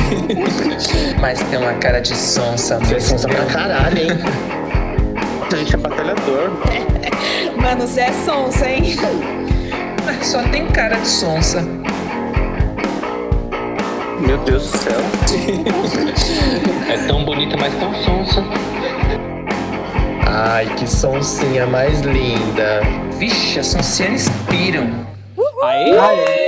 Mas tem uma cara de sonsa. Você é sonsa pra caralho, hein? A gente é batalhador. Mano, você é sonsa, hein? Só tem cara de sonsa. Meu Deus do céu. É tão bonita, mas tão sonsa. Ai, que sonsinha mais linda. Vixe, as sonsinhas inspiram. Aê! Aê,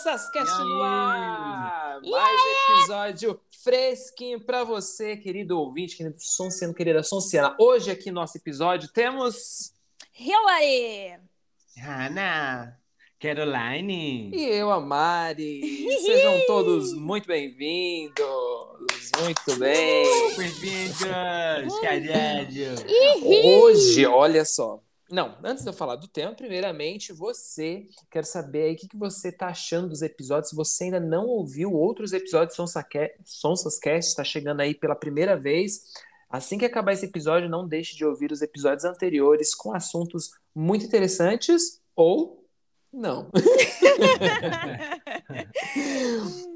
São Sascast no ar! Mais episódio fresquinho pra você, querido ouvinte, querido Sonciano, querida Sonciana. Hoje aqui no nosso episódio temos... Hillary! Hannah, Caroline. E eu, a Mari. Sejam todos muito bem-vindos. Muito bem. Bem-vindos. Hoje, olha só. Não, antes de eu falar do tema, primeiramente, você, quero saber aí o que, que você tá achando dos episódios. Se você ainda não ouviu outros episódios Sonsas Cast, está chegando aí pela primeira vez. Assim que acabar esse episódio, não deixe de ouvir os episódios anteriores com assuntos muito interessantes ou não.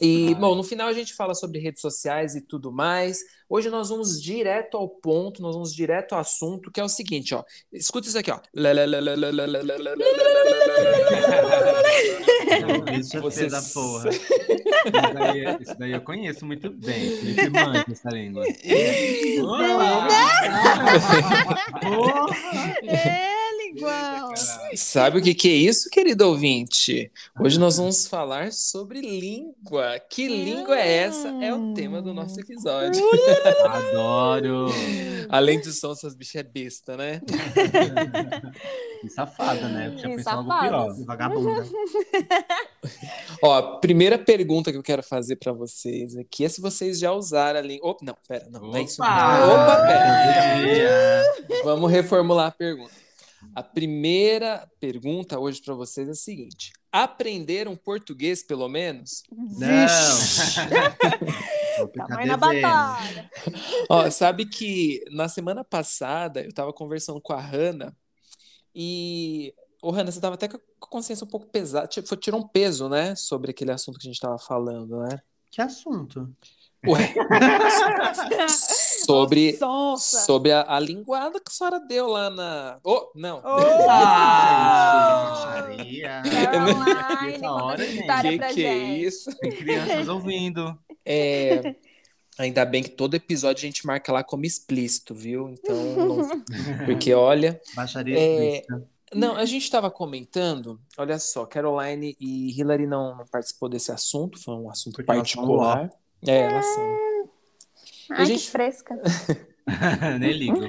E, bom, no final a gente fala sobre redes sociais e tudo mais. Hoje nós vamos direto ao ponto, nós vamos direto ao assunto, que é o seguinte, ó. Escuta isso aqui, ó. Vocês- da porra. Isso daí, isso daí eu conheço muito bem. Felipe manja essa língua. Linguão! Sabe o que, que é isso, querido ouvinte? Hoje nós vamos falar sobre língua. Que língua é essa? É o tema do nosso episódio. Adoro. Além de som, essas bichas é besta, né? Que safada, né? Já Que pensou algo safadas. pior. Vagabunda. Ó, a primeira pergunta que eu quero fazer pra vocês aqui é se vocês já usaram a língua. Opa, não, pera, não, não é isso. Opa, pera. Vamos reformular a pergunta. A primeira pergunta hoje pra vocês é a seguinte: aprenderam português, pelo menos? Não. Tamanho na batalha! Ó, sabe que na semana passada eu tava conversando com a Hanna e. Ô, Hanna, você tava até com a consciência um pouco pesada, foi- tirou um peso, né, sobre aquele assunto que a gente tava falando, né? Que assunto? Ué. sobre Sonsa! sobre a, a linguada que a senhora deu lá na. Oh, não. Ah, baixaria. Caroline, hora, que que é isso? Tem crianças ouvindo. É, ainda bem que todo episódio a gente marca lá como explícito, viu? Então, não- porque olha, Baixaria É, explícita. Não, a gente estava comentando, olha só, Caroline e Hillary não, não participou desse assunto, foi um assunto Porque particular. É, elas são. Ai, gente- que fresca! Nem ligo.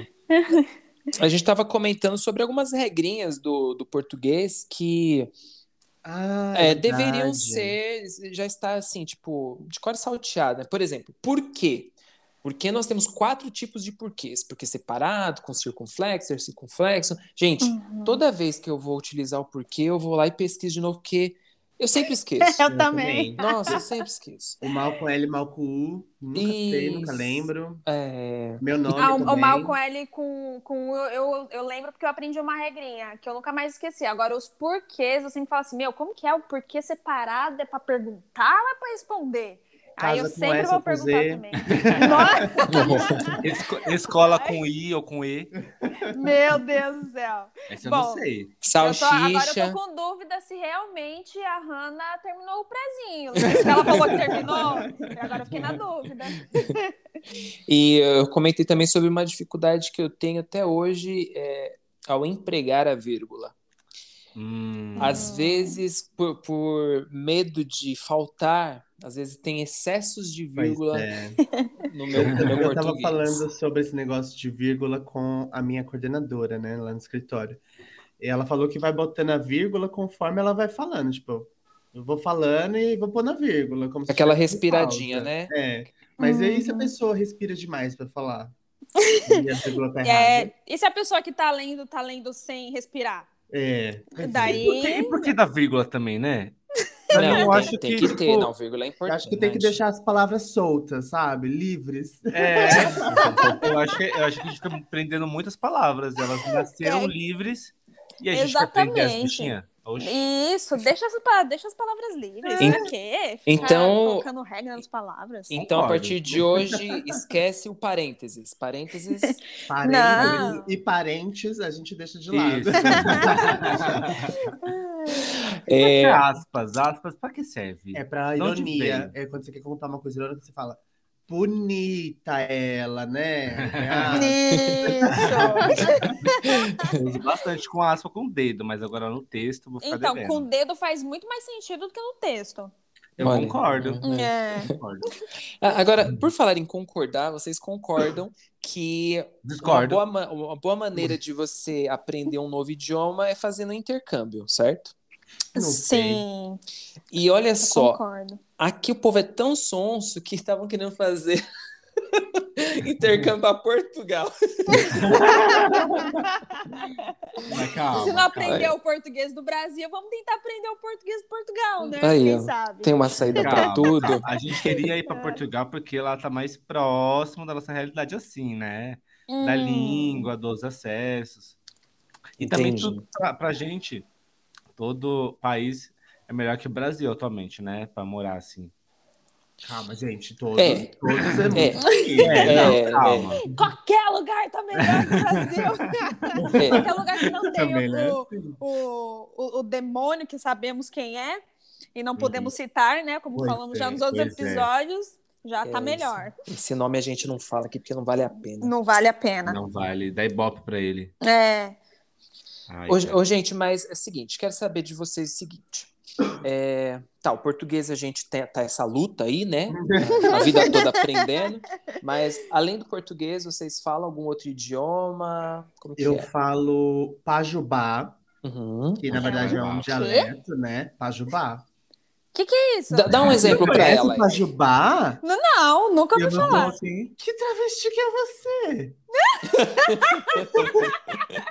A gente estava comentando sobre algumas regrinhas do, do português que Ah, é, deveriam ser, já está assim, tipo, de cor salteada. Por exemplo, por quê? Porque nós temos quatro tipos de porquês. Porquê separado, com circunflexo, circunflexo. Gente, Uhum. toda vez que eu vou utilizar o porquê, eu vou lá e pesquiso de novo, porque eu sempre esqueço. Eu também. Nossa, eu sempre esqueço. O mal com L, mal com U. Nunca sei, nunca Isso. lembro. É, Meu nome Ah, o, também. o mal com L com, com eu, eu, eu lembro porque eu aprendi uma regrinha que eu nunca mais esqueci. Agora, os porquês, eu sempre falo assim, meu, como que é o porquê separado? É pra perguntar ou é pra responder? Aí eu Casa com sempre S vou perguntar Z. também. Nossa, Esco- escola com I ou com E. meu Deus do céu. Essa eu Bom, não sei. Eu tô- agora eu salsicha. tô com dúvida se realmente a Hannah terminou o prezinho. Ela falou que terminou. Agora eu fiquei na dúvida. E eu comentei também sobre uma dificuldade que eu tenho até hoje é, ao empregar a vírgula. Hum. Às vezes, por, por medo de faltar, às vezes tem excessos de vírgula é. no meu, no meu Eu tava português. falando sobre esse negócio de vírgula com a minha coordenadora, né, lá no escritório. E ela falou que vai botando a vírgula conforme ela vai falando. Tipo, eu vou falando e vou pôr na vírgula. Como se Aquela respiradinha, né? É. Mas aí se a Uhum. pessoa respira demais pra falar? E a vírgula tá errada. É, e se a pessoa que tá lendo, tá lendo sem respirar? É. Daí. E por que da vírgula também, né? Não, eu tem, acho tem que, que, ter, tipo, não, vírgula é importante. acho que tem que deixar as palavras soltas, sabe? Livres. É. eu, acho que, eu acho que a gente tá aprendendo muitas palavras. Elas nasceram É. livres e a gente vai aprender as Exatamente. bichinhas. Oxi. Isso, deixa as, deixa as palavras livres. En- quê? Ficar então- colocando regra nas palavras. Então, a partir de hoje, esquece o parênteses. Parênteses. Parentes Não. e parentes a gente deixa de lado. Isso. É, Aspas, aspas, pra que serve? É pra ironia. É quando você quer contar uma coisa irônica, você fala bonita ela, né? Isso. Uso bastante com aspa com o dedo, mas agora no texto vou ficar Então, devendo. com o dedo faz muito mais sentido do que no texto. Eu Olha. concordo. É. concordo. Ah, Agora, por falar em concordar, vocês concordam que uma Discordo. boa, ma- uma boa maneira de você aprender um novo idioma é fazendo intercâmbio, certo? Sim, E olha só, concordo. aqui o povo é tão sonso que estavam querendo fazer intercâmbio para Portugal. Mas calma, Se não calma. aprender o português do Brasil, vamos tentar aprender o português de Portugal, né? Aí, Quem sabe? Tem uma saída para Calma. tudo. A gente queria ir pra Portugal porque lá tá mais próximo da nossa realidade assim, né? Da Hum. língua, dos acessos. E também Entendi. tudo pra, pra gente, todo país é melhor que o Brasil atualmente, né? Pra morar assim. Calma, gente, todos, É. todos é É. muito aqui. É, É, não, calma. Qualquer lugar tá melhor que o Brasil. É. Qualquer lugar que não tem Também, né? o, o, o, o demônio, que sabemos quem é, e não podemos citar, né? Como Pois falamos é, já nos outros é. episódios, já tá É, melhor. Esse nome a gente não fala aqui porque não vale a pena. Não vale a pena. Não vale. Dá ibope pra ele. É. Ai, Ô, cara. ô, gente, mas é o seguinte, quero saber de vocês o seguinte. É, tá, o português a gente tem tá essa luta aí, né? A vida toda aprendendo. Mas além do português, vocês falam algum outro idioma? Como que Eu é? falo pajubá, Uhum. que na verdade é um dialeto, né? Pajubá. Que que é isso? Dá, dá um exemplo pra Conhece ela. Pajubá? Não, nunca ouvi não falar. assim. Que travesti que é você?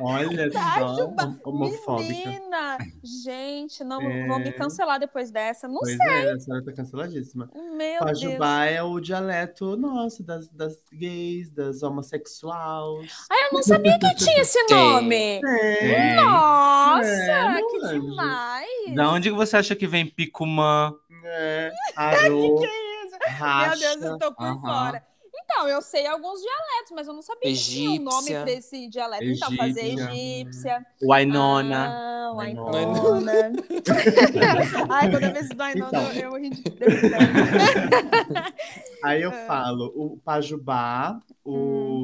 Olha só, Pajubá. hom- homofóbica. Menina, gente, não É. vão me cancelar depois dessa. Não Pois sei, é, a senhora tá canceladíssima. meu Deus. Pajubá é o dialeto nosso, das, das gays, das homossexuais. Ai, eu não sabia que tinha esse Tem. nome. É, Nossa, É, que anjo. demais. Da onde que você acha que vem Picumã? é. Arô, Que isso? racha. Meu Deus, eu tô por Aham. fora. Então, eu sei alguns dialetos, mas eu não sabia que tinha um nome Egípcia. pra esse dialeto. Então, fazer Egípcia. egípcia. Wainona. Ah, Wainona. Ai, toda vez do Wainona Então. eu, eu ri de... Aí eu falo o pajubá, o,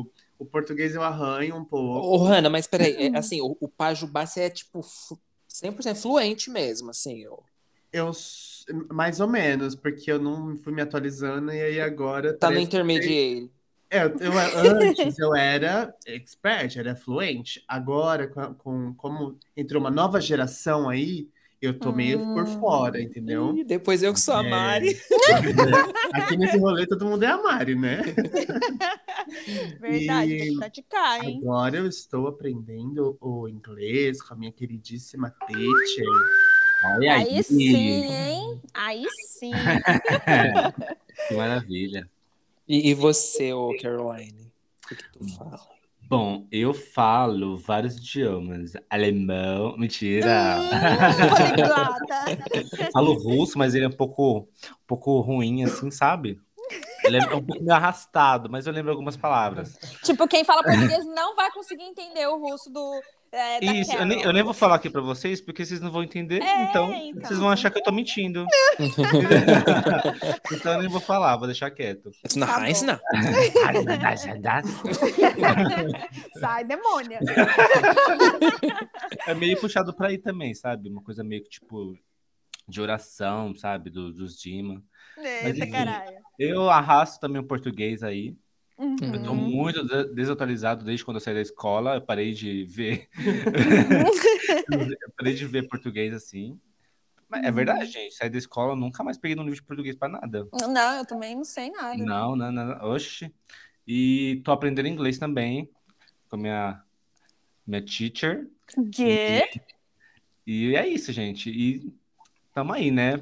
Hum. o português eu arranho um pouco. Ô, Hanna, mas peraí, é, assim, o, o Pajubá você é tipo fu- 100% fluente mesmo, assim. ó. Eu, s- mais ou menos, porque eu não fui me atualizando e aí agora... Tá no intermediário. É, eu, eu- antes eu era expert, era fluente. Agora, com, com- como entrou uma nova geração aí, eu tô meio por Hum. fora, entendeu? Ih, depois eu que sou a É. Mari. Aqui nesse rolê todo mundo é a Mari, né? Verdade, E- tem que praticar, hein? Agora eu estou aprendendo o inglês com a minha queridíssima teacher. Olha Aí sim, hein? Aí sim. Que maravilha. E, e você, ô Caroline? O que, que tu fala? Bom, eu falo vários idiomas. Alemão, mentira. Hum. Falo russo, mas ele é um pouco, um pouco ruim, assim, sabe? Ele é um pouco meio arrastado, mas eu lembro algumas palavras. Tipo, quem fala português não vai conseguir entender o russo do. É, Isso, eu nem, eu nem vou falar aqui pra vocês, porque vocês não vão entender, É, então, então. vocês vão achar que eu tô mentindo. então eu nem vou falar, vou deixar quieto. Na Tá Heinz, bom. não. Sai, demônia. É meio puxado pra aí também, sabe? Uma coisa meio que tipo de oração, sabe? Do- dos Dima. Eita, enfim. caralho. Eu arrasto também o português aí. Uhum. Eu tô muito de- desatualizado desde quando eu saí da escola. Eu parei de ver. eu parei de ver português assim. Mas é verdade, gente. Saí da escola, eu nunca mais peguei no livro de português pra nada. Não, eu também não sei nada. Não, não, não. Oxi. E tô aprendendo inglês também com a minha, minha teacher. Que? E é isso, gente. E tamo aí, né?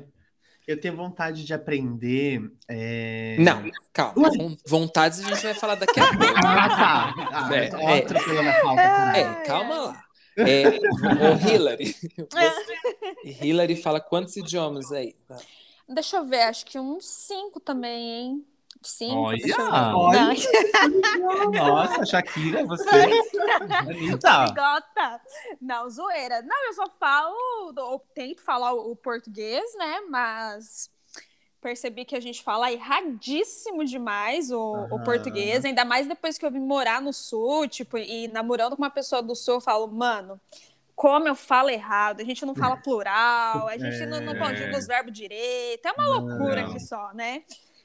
Eu tenho vontade de aprender. é, Não, calma. Von- Vontades a gente vai falar daqui a pouco. Ah, tá. Ah, É, é. atropelando a pauta. cara. É, calma lá. É, ô, Hillary, você, Hillary fala quantos idiomas aí? Deixa eu ver, acho que uns cinco também, hein? Cinco, Olha! Olha! Não, Nossa, Shakira, você. Anitta. Bigota. Não, zoeira. Não, eu só falo, eu tento falar o português, né? Mas percebi que a gente fala erradíssimo demais o, o português, ainda mais depois que eu vim morar no sul, tipo, e namorando com uma pessoa do sul, eu falo, mano. Como eu falo errado, a gente não fala plural, a gente não, não É. conjuga os verbos direito, é uma loucura Não. aqui só, né?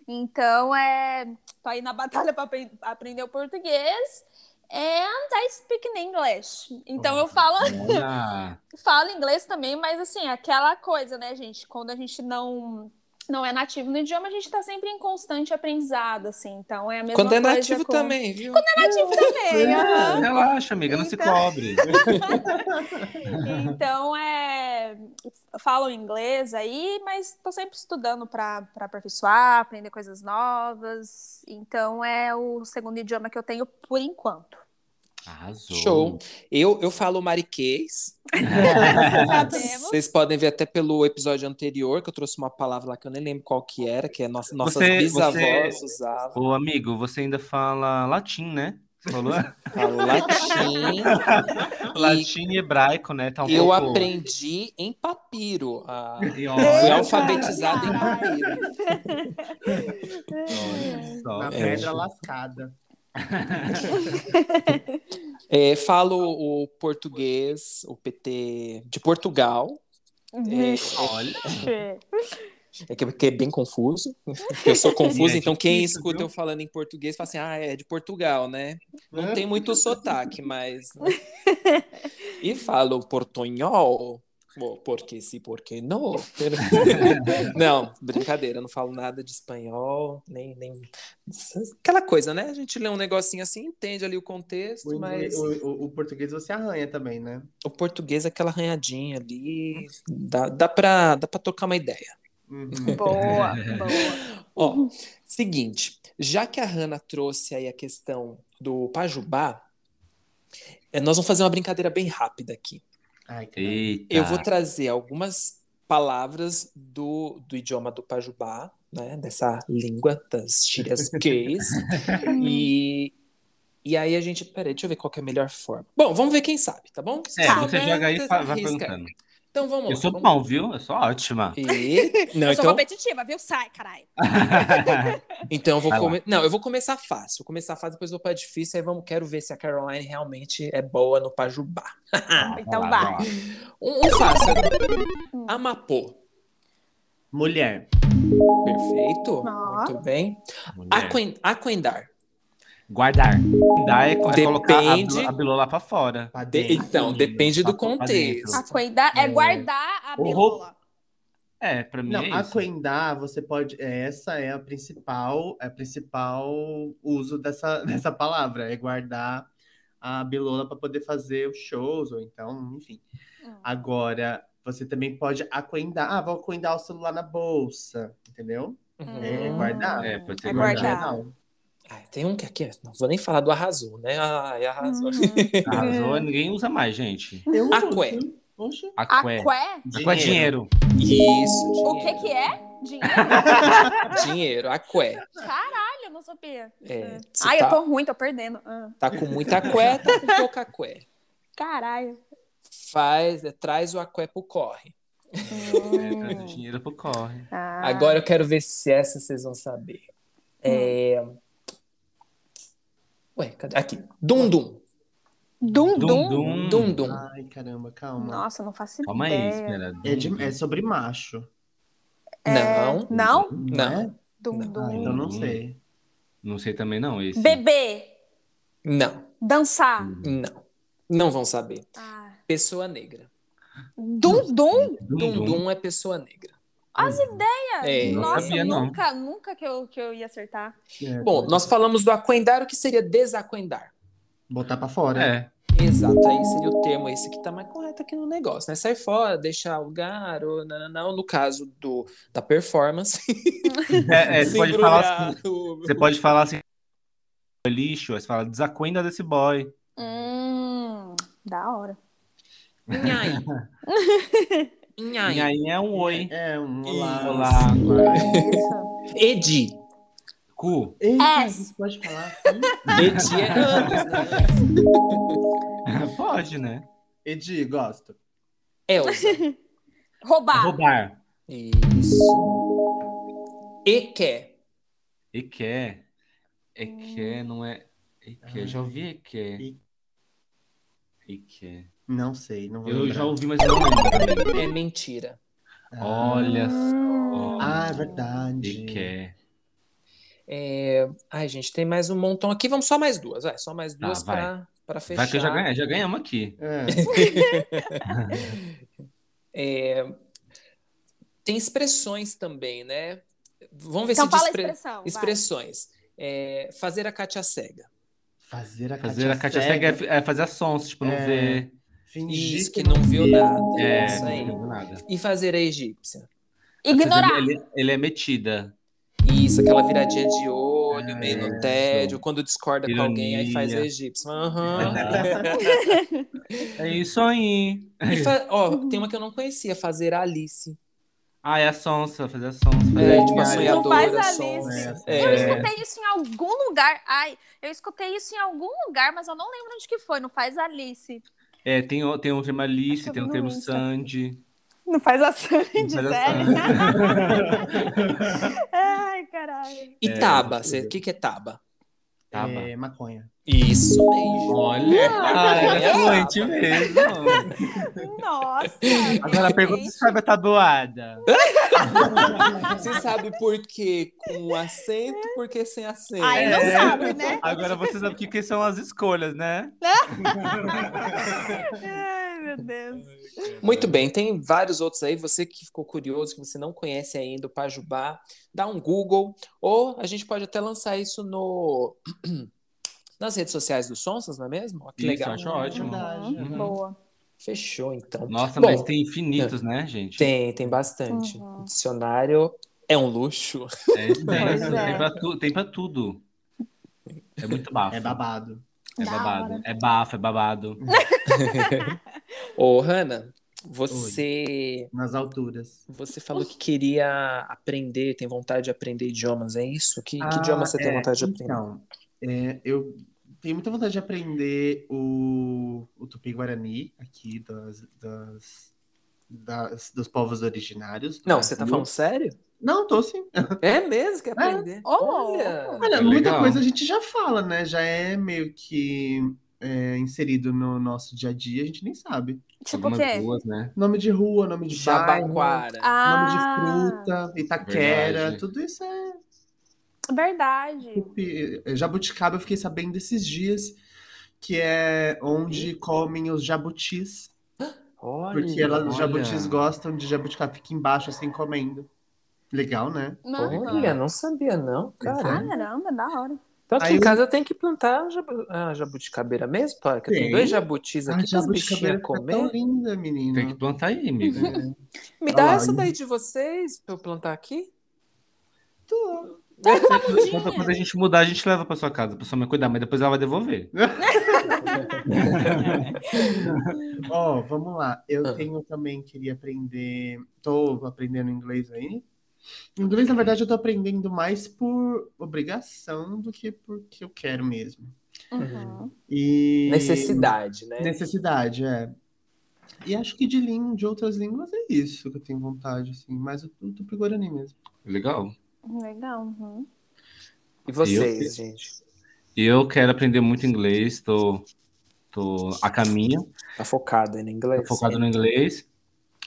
Então, é, tô aí na batalha para aprender o português. And I speak in English. Então eu falo, falo inglês também, mas assim, aquela coisa, né, gente? Quando a gente não não é nativo no idioma, a gente tá sempre em constante aprendizado, assim. Então é a mesma Quando é coisa nativo com... também, viu? Nativo também, aham. Relaxa, amiga, não se Então- cobre. Então é falo inglês aí, mas tô sempre estudando para para aperfeiçoar, aprender coisas novas. Então é o segundo idioma que eu tenho por enquanto. Arrasou. Show. Eu, eu falo mariquês. Vocês podem ver até pelo episódio anterior, que eu trouxe uma palavra lá que eu nem lembro qual que era, que é nossa, nossas Você- bisavós você- usavam. Ô, amigo, você ainda fala latim, né? Você falou? Falo latim. latim e hebraico, né? Tá um Eu pouco... aprendi em papiro. Ó, fui alfabetizado em papiro. olha só. Na É. pedra lascada. É, falo o português, o PT de Portugal. Vixe. Olha. É que, que é bem confuso. Eu sou confuso, É então quem difícil, escuta viu? eu falando em português fala assim: ah, é de Portugal, né? Não tem muito sotaque, mas. E falo portunhol. Bom, porque sim, porque não. Não, brincadeira, não falo nada de espanhol, nem, nem. Aquela coisa, né? A gente lê um negocinho assim, entende ali o contexto, O, mas o- o- o português você arranha também, né? o português é aquela arranhadinha ali. Dá, dá, pra, dá pra trocar uma ideia. Uhum. Boa, boa. Ó, seguinte, já que a Hanna trouxe aí a questão do Pajubá, eh, nós vamos fazer uma brincadeira bem rápida aqui. Ai. Eu vou trazer algumas palavras do, do idioma do Pajubá, né, dessa língua das gírias gays, e, e aí a gente, peraí, deixa eu ver qual que é a melhor forma. Bom, vamos ver quem sabe, tá bom? É, você joga aí e vai perguntando. Então vamos Eu lá. sou vamos bom, viu? Eu sou ótima. E... Não, Eu sou então, competitiva, viu? Sai, caralho. Então eu vou come... Não, eu vou começar fácil. Vou começar fácil, depois vou para difícil, aí vamos quero ver se a Caroline realmente é boa no Pajubá. Então Vai. Um, um fácil. Amapô. Mulher. Perfeito. Ó. Muito bem. Mulher. Aquen... Aquendar. Guardar. Guardar é, co- é colocar a, Depende- a bilola pra fora. Pra De- dentro. Então, depende do contexto. Aquendar é É. guardar a bilola. É, pra mim Não, é aquendar, você pode. Essa é a principal, é a principal uso dessa, dessa palavra, é guardar a bilola para poder fazer os shows, ou então, enfim. Hum. Agora, você também pode aquendar. Ah, vou aquendar o celular na bolsa, entendeu? Uhum. É guardar. É, pode ser É guardar. guardar. Ai, tem um que aqui, não vou nem falar do arrasou, né? Ai, arrasou. Uhum. Arrasou, ninguém usa mais, gente. Eu Aqué. uso. Oxe. Aqué. Aqué? Aqué é dinheiro. Isso, O dinheiro. que que é? Dinheiro? Dinheiro, aqué. Caralho, eu não sabia. É, se Ai, tá, eu tô ruim, tô perdendo. Ah, tá com muita aqué, tá com pouca aqué. Caralho. Faz, é, traz o aqué pro corre. É, traz o dinheiro pro corre. Ah. Agora eu quero ver se essa vocês vão saber. É... Ué, cadê? Aqui. Dum Dum. Dum Dum, Dum? dum. Dum Dum. Ai, caramba, calma. Nossa, não faço Calma aí, ideia. espera. É, de- é sobre macho. Não. Não? Não. é? Dum Não. Dum. Ah, então não sei. Não sei também não, esse. Beber. Não. Dançar. Não. Não vão saber. Ah. Pessoa negra. Dum, Dum dum. Dum é pessoa negra. As ideias. É. Não Nossa, sabia, não. nunca, nunca que eu, que eu ia acertar. É, Bom, nós falamos do aquendar, o que seria desaquendar? Botar pra fora. É. Exato, aí seria o termo esse que tá mais correto aqui no negócio, né? Sair fora, deixar o lugar, ou não, não, no caso do, da performance. É, é, você se pode falar assim, o- você pode falar assim, lixo, aí você fala, desacuenda desse boy. Hum, da hora. Nhai. Inhaí. Inhaí é um oi. É, um olá. Olá. Edi. Cu. Eita, É. pode falar? Edi é anos, né? Pode, né? Edi, gosto. Elza. Roubar. Roubar. Isso. Eque. E quer. E quer, não é. E quer. Já ouvi e quer. Não sei, não vou Eu lembrar. já ouvi, mas eu não lembro. É mentira. Olha só. Ah, é verdade. E quer. É... Ai, gente, tem mais um montão aqui. Vamos só mais duas. Vai, só mais Tá, duas vai. pra, pra fechar. Vai que eu já ganhei, já ganhamos aqui. É. É, Tem expressões também, né? Vamos ver Então se fala a expre- expressão. expressões. É, Fazer a Kátia cega. Fazer a Fazer a Katia cega é, é fazer a sons, tipo, não É. ver. Fingir Isso, que não viu nada. É, Isso aí. não viu nada. E fazer a egípcia. Ignorar. Ele, ele é metida. Isso, aquela viradinha de olho, É, meio no tédio, quando discorda com alguém, aí faz a Ironia. egípcia. Aham. É isso aí. E fa- Ó, tem uma que eu não conhecia, fazer a Alice. Ah, é a sonsa, fazer a sonsa. É, tipo a Ai, Não faz sonhadora, a. Alice. É. Eu escutei isso em algum lugar. Ai, eu escutei isso em algum lugar, mas eu não lembro onde que foi. Não faz Alice. É, tem, o- tem um termo Acho Alice, tem um termo Insta. Sandy. Não faz a Sandy, Não faz a sério. Ai, caralho. E É, taba, o que, que é taba? Taba. É, maconha. Isso mesmo. Olha, ah, é fluente mesmo. Nossa. Agora pergunta se sabe a tabuada. Você sabe por que com acento por que sem acento? Aí não É. sabe, né? Agora você sabe o que, que são as escolhas, né? Ai, meu Deus. Muito bem, tem vários outros aí. Você que ficou curioso, que você não conhece ainda o Pajubá, dá um Google. Ou a gente pode até lançar isso no nas redes sociais do Sonsas, não é mesmo? Ó, que Isso, legal. acho ótimo. Verdade. Uhum. Boa. Fechou, então. Nossa, Bom, mas tem infinitos, né, gente? Tem, tem bastante. Uhum. O dicionário é um luxo. É Pois é. tem, pra tu- tem pra tudo. É muito bafo. É babado. É Da babado. hora. É bafo, é babado. Ô, Hanna, você Nas alturas. você falou que queria aprender, tem vontade de aprender idiomas, é isso? Que, que Ah, idioma você tem é, vontade de aprender? Então, é, eu tenho muita vontade de aprender o, o Tupi-Guarani aqui das, das, das- dos povos originários. do Não, você tá Brasil. falando sério? Não, tô sim. É mesmo? Quer aprender? Ô, Olha! Olha, É muita legal. coisa a gente já fala, né? Já é meio que é, inserido no nosso dia a dia, a gente nem sabe. Tipo o quê? ruas, né? Nome de rua, nome de bairro, Jabaquara. Ah, nome de fruta, Itaquera, Verdade. tudo isso é Verdade. tupi. Jabuticaba, eu fiquei sabendo desses dias que é onde comem os jabutis. Olha, Porque ela, os jabutis gostam de jabuticaba, fica embaixo assim comendo. Legal, né? olha, não sabia não, cara. Caramba, da hora. Então aqui Aí em eu- casa tem que plantar ah, jabuticabeira mesmo, Toca? Tem Tem. dois jabutis A aqui para os jabuticabeira bichinhos fica tão comer. linda, menina. Tem que plantar aí, amigo. Me dá Olha lá, essa daí de vocês pra eu plantar aqui? Quando, quando a gente mudar, a gente leva pra sua casa, pra sua mãe cuidar, mas depois ela vai devolver. Ó, vamos lá. Eu Ah. tenho também, queria aprender. Tô aprendendo inglês aí. Inglês, na verdade, eu tô aprendendo mais por obrigação do que porque eu quero mesmo. Uhum. E... Necessidade, né? Necessidade, é. E acho que de, língua, de outras línguas é isso que eu tenho vontade, assim. Mais o, o Tupi-Guarani mesmo. Legal. Legal. Uhum. E vocês, gente? E eu quero aprender muito inglês, tô, tô a caminho, Tá focado no inglês? tô focado no inglês.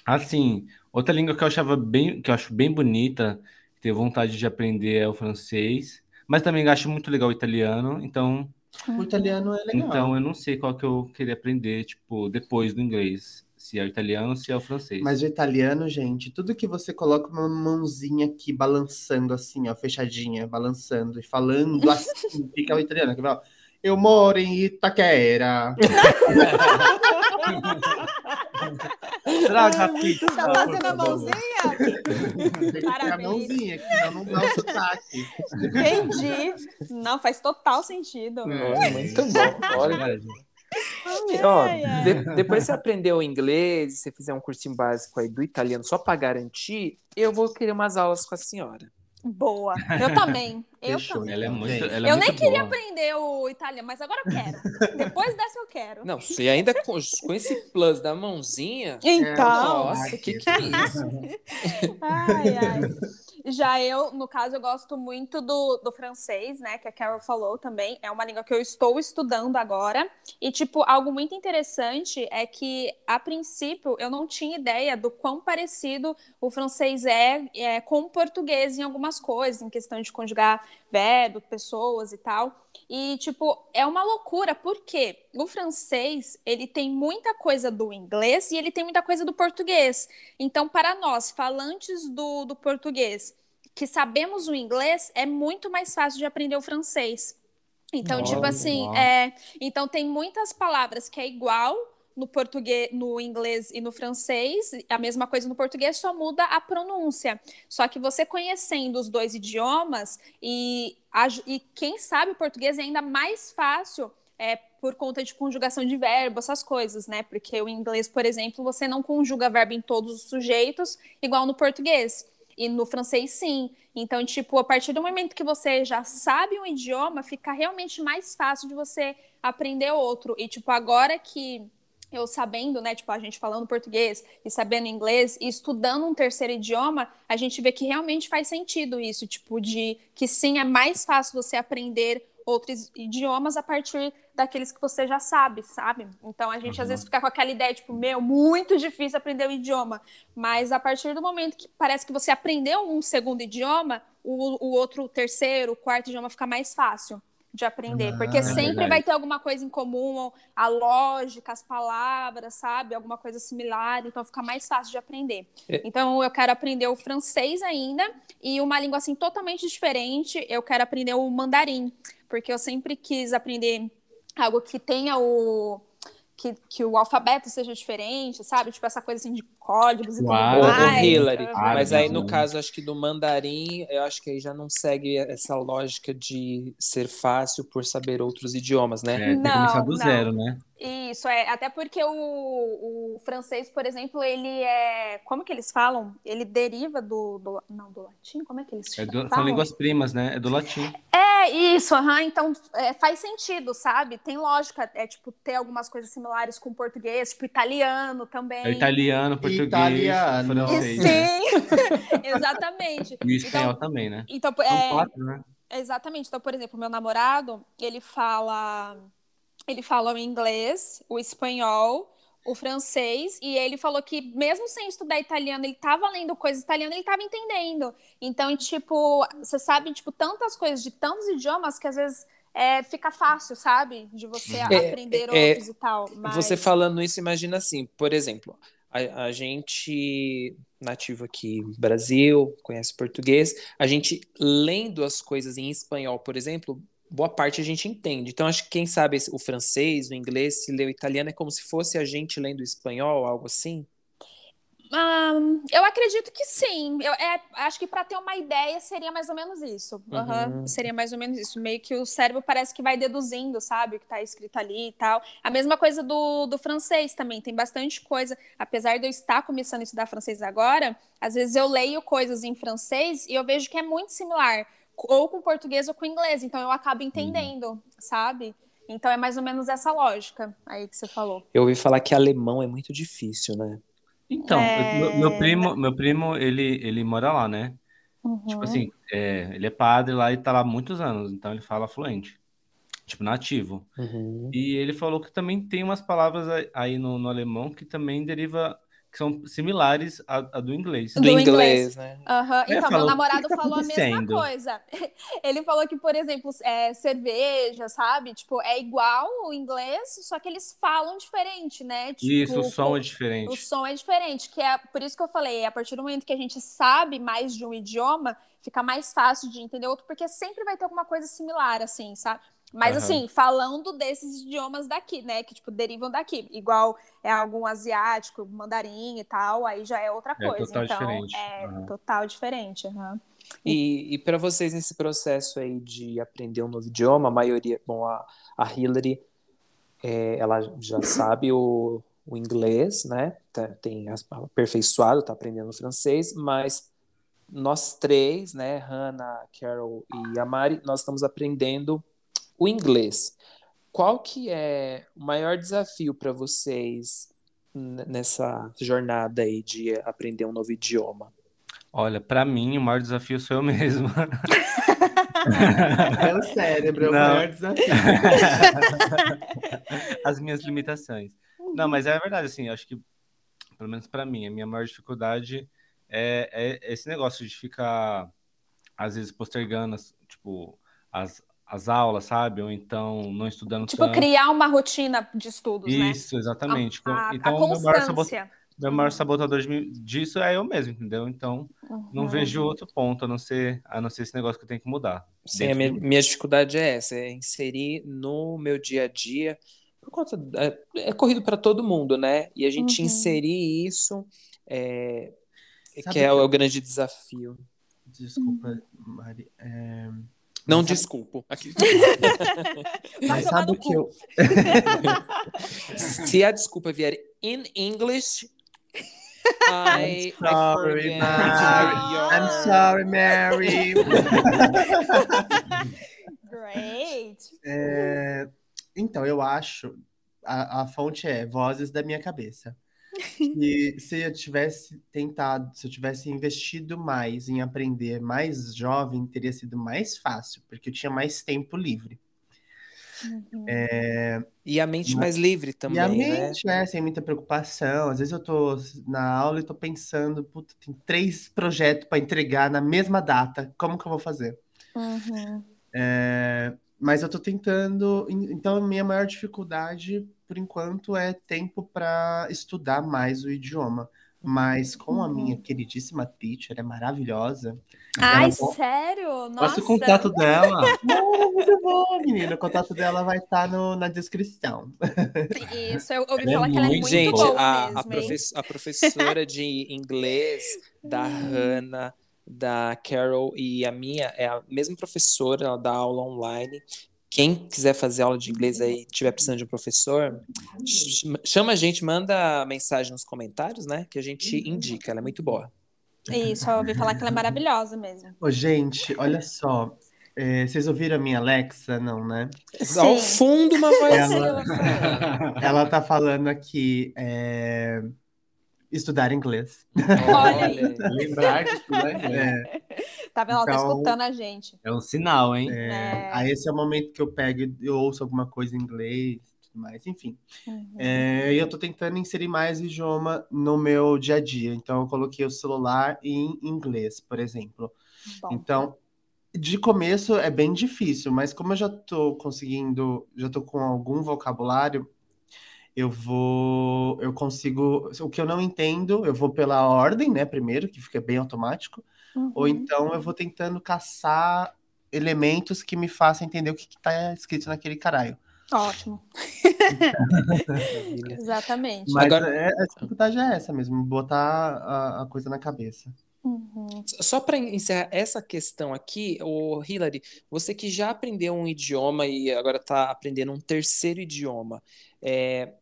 Assim, outra língua que eu achava bem, que eu acho bem bonita, que tenho vontade de aprender é o francês, mas também acho muito legal o italiano, então, O italiano é legal. então eu não sei qual que eu queria aprender, tipo, depois do inglês, se é o italiano ou se é o francês. Mas o italiano, gente, tudo que você coloca uma mãozinha aqui balançando assim, ó, fechadinha, balançando e falando assim, fica o italiano. Ver, ó? Eu moro em Itaquera. Traga a pizza. Tá fazendo a mãozinha? Que ter a Parabéns. mãozinha, que senão não dá o sotaque. Entendi. Não, faz total sentido. Hum, muito bom. Olha, Ó, Ai, ai. de- depois você aprendeu inglês, você fizer um cursinho básico aí do italiano só para garantir, eu vou querer umas aulas com a senhora. Boa. Eu também. Eu Fechou. também. Ela é muito, ela é Eu muito nem queria boa. aprender o italiano, mas agora eu quero. Depois dessa eu quero. Não, você ainda com, com esse plus da mãozinha. Então. Nossa, que que é isso? Ai, ai. Já eu, no caso, eu gosto muito do, do francês, né? Que a Carol falou também. É uma língua que eu estou estudando agora. E, tipo, algo muito interessante é que, a princípio, eu não tinha ideia do quão parecido o francês é, é com o português em algumas coisas, em questão de conjugar verbo, pessoas e tal. E, tipo, é uma loucura, porque o francês, ele tem muita coisa do inglês e ele tem muita coisa do português. Então, para nós, falantes do, do português, que sabemos o inglês, é muito mais fácil de aprender o francês. Então, tipo assim, é, então tem muitas palavras que é igual no português, no inglês e no francês, a mesma coisa no português, só muda a pronúncia. Só que você conhecendo os dois idiomas e, e quem sabe o português é ainda mais fácil é, por conta de conjugação de verbo, essas coisas, né? Porque o inglês, por exemplo, você não conjuga verbo em todos os sujeitos, igual no português. E no francês, sim. Então, tipo, a partir do momento que você já sabe um idioma, fica realmente mais fácil de você aprender outro. E, tipo, agora que eu sabendo, né, tipo, a gente falando português e sabendo inglês e estudando um terceiro idioma, a gente vê que realmente faz sentido isso, tipo, de que sim, é mais fácil você aprender outros idiomas a partir daqueles que você já sabe, sabe? Então a gente às vezes fica com aquela ideia, tipo, meu, muito difícil aprender o idioma. Mas a partir do momento que parece que você aprendeu um segundo idioma, o, o outro, o terceiro, o quarto idioma fica mais fácil de aprender, Ah, porque é sempre verdade. vai ter alguma coisa em comum, a lógica, as palavras, sabe? Alguma coisa similar, então fica mais fácil de aprender. É. Então eu quero aprender o francês ainda e uma língua assim totalmente diferente, eu quero aprender o mandarim, porque eu sempre quis aprender algo que tenha o que, que o alfabeto seja diferente, sabe? Tipo essa coisa assim de códigos e Claro. Tudo mais. Hillary, Aham. mas aí no caso, acho que do mandarim, eu acho que aí já não segue essa lógica de ser fácil por saber outros idiomas, né? É, tem que Não, começar do não. zero, né? Isso, é. Até porque o, o francês, por exemplo, ele é. Como que eles falam? Ele deriva do. do não, do latim? Como é que eles É do- falam? são línguas primas, né? É do latim. É isso, aham. Então é, faz sentido, sabe? Tem lógica. É tipo ter algumas coisas similares com português, tipo italiano também. É italiano, português, Italiano. francês. Sim, exatamente. E espanhol Então, também, né? Então, é, quatro, né? Exatamente. Então, por exemplo, meu namorado, ele fala, ele fala o inglês, o espanhol, o francês, e ele falou que mesmo sem estudar italiano, ele estava lendo coisas italianas, ele estava entendendo. Então, tipo, você sabe, tipo, tantas coisas de tantos idiomas que às vezes é, fica fácil, sabe? De você É, aprender é, outros e tal. Mas... Você falando isso, imagina assim, por exemplo, a, a gente nativo aqui no Brasil, conhece português, a gente lendo as coisas em espanhol, por exemplo, boa parte a gente entende. Então, acho que quem sabe o francês, o inglês, se lê o italiano, é como se fosse a gente lendo o espanhol, algo assim. Ahn, eu acredito que sim. Eu é, acho que para ter uma ideia seria mais ou menos isso. Aham, Uhum. Seria mais ou menos isso. Meio que o cérebro parece que vai deduzindo, sabe? O que está escrito ali e tal. A mesma coisa do, do francês também. Tem bastante coisa. Apesar de eu estar começando a estudar francês agora, às vezes eu leio coisas em francês e eu vejo que é muito similar. Ou com português ou com inglês. Então eu acabo entendendo, sabe? Então é mais ou menos essa lógica aí que você falou. Eu ouvi falar que alemão é muito difícil, né? Então, É. meu, meu primo, meu primo, ele, ele mora lá, né? Tipo assim, é, ele é padre lá e tá lá há muitos anos, então ele fala fluente. Tipo, nativo. Uhum. E ele falou que também tem umas palavras aí- aí no, no alemão que também deriva, que são similares à, à do inglês. Do, Do inglês, inglês. né? Aham, Eu Então, falo, meu o namorado tá falou a mesma coisa. Ele falou que, por exemplo, é, cerveja, sabe? Tipo, é igual o inglês, só que eles falam diferente, né? Tipo, Isso, o som é o diferente. som é diferente, que é por isso que eu falei, a partir do momento que a gente sabe mais de um idioma, fica mais fácil de entender outro, porque sempre vai ter alguma coisa similar, assim, sabe? Mas Aham. assim, falando desses idiomas daqui, né? Que, tipo, derivam daqui. Igual é algum asiático, mandarim e tal, aí já é outra É coisa. total então, diferente. é Aham. total diferente. aham. E, e para vocês nesse processo aí de aprender um novo idioma, a maioria, bom, a, a Hillary é, ela já sabe o, o inglês, né? Tá- tem as- aperfeiçoado, tá aprendendo francês, mas nós três, né, Hannah, Carol e a Mari, nós estamos aprendendo o inglês. Qual que é o maior desafio para vocês nessa jornada aí de aprender um novo idioma? Olha, pra mim, o maior desafio sou eu mesmo. É o cérebro, é o maior desafio. As minhas limitações. Não, mas é verdade, assim, eu acho que, pelo menos pra mim, a minha maior dificuldade é, é esse negócio de ficar, às vezes, postergando, as- tipo, as, as aulas, sabe? Ou então não estudando Tipo, tanto. criar uma rotina de estudos, né? Isso, exatamente. A, a- então, a o meu maior, sabot- constância. meu maior sabotador de mim- disso é eu mesmo, entendeu? Então, não Uhum. vejo outro ponto, a não ser, a não ser esse negócio que eu tenho que mudar. Sim, a minha, minha dificuldade é essa, é inserir no meu dia a dia, por conta, da- é, corrido para todo mundo, né? E a gente Uhum. inserir isso é, que é que o eu- grande desafio. Desculpa, Mari. é, Não desculpo. Aqui. Mas sabe o que eu. Se a desculpa vier in English, I, I sorry, your- I'm sorry, Mary. Great. É, Então, eu acho. A, a fonte é Vozes da Minha Cabeça. E se eu tivesse tentado, se eu tivesse investido mais em aprender mais jovem, teria sido mais fácil, porque eu tinha mais tempo livre. Uhum. E a mente mais livre também, e a né? mente, né, sem muita preocupação. Às vezes eu tô na aula e tô pensando, puta, tem três projetos para entregar na mesma data, como que eu vou fazer? Uhum. É, mas eu tô tentando. en- Então, a minha maior dificuldade, por enquanto, é tempo para estudar mais o idioma. Mas com a minha queridíssima teacher, é maravilhosa. Ai, Ela- sério? Nossa. O contato dela. Não, muito bom, menina. O contato dela vai estar na descrição. Isso, eu ouvi Ela é falar que ela é muito Gente, boa a, a, mesmo, hein? profe- a professora de inglês da Hannah, da Carol e a minha é a mesma professora, ela dá aula online. Quem quiser fazer aula de inglês aí, tiver precisando de um professor, ch- chama a gente, manda mensagem nos comentários, né? Que a gente indica, ela é muito boa. Isso, eu ouvi falar que ela é maravilhosa mesmo. Ô, gente, olha só. É, vocês ouviram a minha Alexa? Não, né? Ao Sim. fundo, uma voz. Ela- Ela tá falando aqui é, estudar inglês. Olha aí. Lembrar de estudar inglês. É, Tá vendo? Ela tá Então- escutando a gente. É um sinal, hein? é, É. Aí esse é o momento que eu pego e eu ouço alguma coisa em inglês e tudo mais, enfim. Uhum. É, e eu tô tentando inserir mais idioma no meu dia a dia. Então eu coloquei o celular em inglês, por exemplo. Bom. Então, de começo é bem difícil, mas como eu já tô conseguindo, já tô com algum vocabulário, eu vou, eu consigo, o que eu não entendo, eu vou pela ordem, né, primeiro, que fica bem automático, ou Uhum. então eu vou tentando caçar elementos que me façam entender o que, que tá escrito naquele caralho. Ótimo. Exatamente. Mas Agora- é, a dificuldade é essa mesmo, botar a, a coisa na cabeça. Uhum. Só para encerrar essa questão aqui, o Hilary, você que já aprendeu um idioma e agora está aprendendo um terceiro idioma, é,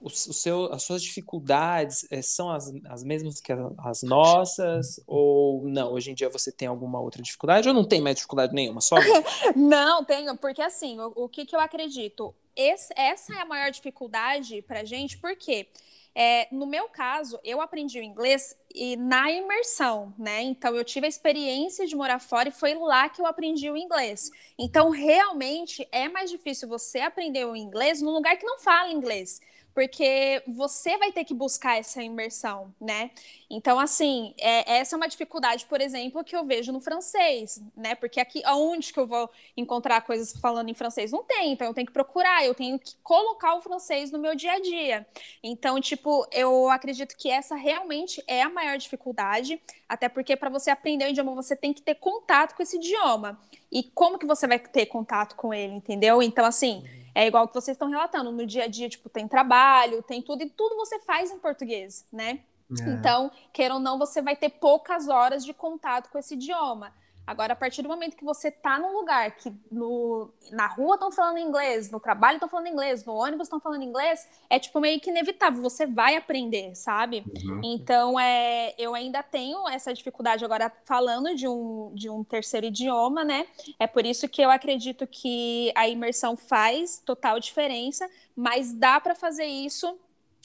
o, seu, as suas dificuldades é, são as, as mesmas que as nossas? Ou não? Hoje em dia você tem alguma outra dificuldade ou não tem mais dificuldade nenhuma? Só Não, tenho, porque assim, o, o que, que eu acredito? Esse- essa é a maior dificuldade pra gente, porque é, no meu caso, eu aprendi o inglês e na imersão, né? Então eu tive a experiência de morar fora e foi lá que eu aprendi o inglês. Então, realmente é mais difícil você aprender o inglês num lugar que não fala inglês. Porque você vai ter que buscar essa imersão, né? Então, assim, é- essa é uma dificuldade, por exemplo, que eu vejo no francês, né? Porque aqui, aonde que eu vou encontrar coisas falando em francês? Não tem, então eu tenho que procurar, eu tenho que colocar o francês no meu dia a dia. Então, tipo, eu acredito que essa realmente é a maior dificuldade, até porque para você aprender o idioma, você tem que ter contato com esse idioma. E como que você vai ter contato com ele, entendeu? Então, assim, é igual o que vocês estão relatando, no dia a dia, tipo, tem trabalho, tem tudo, e tudo você faz em português, né? É. Então, queira ou não, você vai ter poucas horas de contato com esse idioma. Agora, a partir do momento que você tá num lugar que no, na rua estão falando inglês, no trabalho estão falando inglês, no ônibus estão falando inglês, é tipo meio que inevitável, você vai aprender, sabe? Uhum. Então, é, eu ainda tenho essa dificuldade agora falando de um, de um terceiro idioma, né? É por isso que eu acredito que a imersão faz total diferença, mas dá para fazer isso